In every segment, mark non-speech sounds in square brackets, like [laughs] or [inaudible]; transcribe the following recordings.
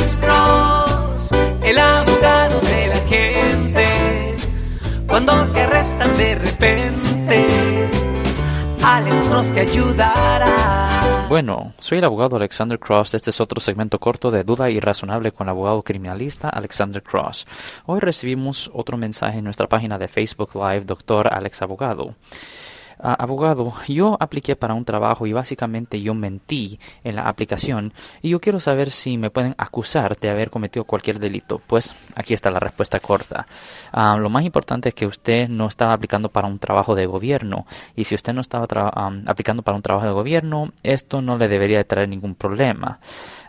Alex Cross, el abogado de la gente. Cuando te arrestan de repente, Alex Cross te ayudará. Bueno, soy el abogado Alexander Cross. Este es otro segmento corto de Duda Irrazonable con el abogado criminalista Alexander Cross. Hoy recibimos otro mensaje en nuestra página de Facebook Live, Doctor Alex Abogado. Ah, abogado, yo apliqué para un trabajo y básicamente yo mentí en la aplicación y yo quiero saber si me pueden acusar de haber cometido cualquier delito. Pues aquí está la respuesta corta. Ah, lo más importante es que usted no estaba aplicando para un trabajo de gobierno y si usted no estaba aplicando para un trabajo de gobierno, esto no le debería traer ningún problema.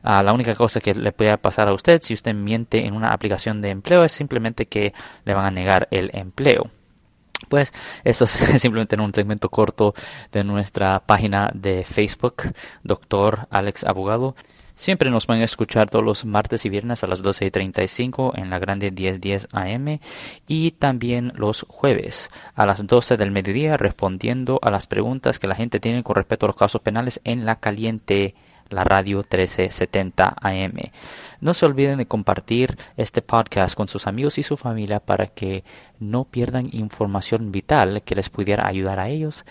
Ah, la única cosa que le puede pasar a usted si usted miente en una aplicación de empleo es simplemente que le van a negar el empleo. Pues eso es [laughs] simplemente en un segmento corto de nuestra página de Facebook, Doctor Alex Abogado. Siempre nos pueden escuchar todos los martes y viernes a las 12.35 en la grande 1010 AM y también los jueves a las 12 del mediodía respondiendo a las preguntas que la gente tiene con respecto a los casos penales en la caliente la radio 1370 AM. No se olviden de compartir este podcast con sus amigos y su familia para que no pierdan información vital que les pudiera ayudar a ellos.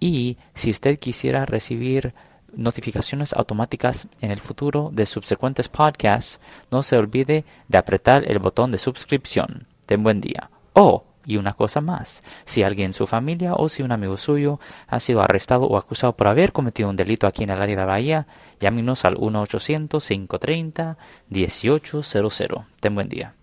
Y si usted quisiera recibir notificaciones automáticas en el futuro de subsecuentes podcasts, no se olvide de apretar el botón de suscripción. Ten buen día. Oh, y una cosa más, si alguien en su familia o si un amigo suyo ha sido arrestado o acusado por haber cometido un delito aquí en el área de Bahía, llámenos al 1-800-530-1800. Ten buen día.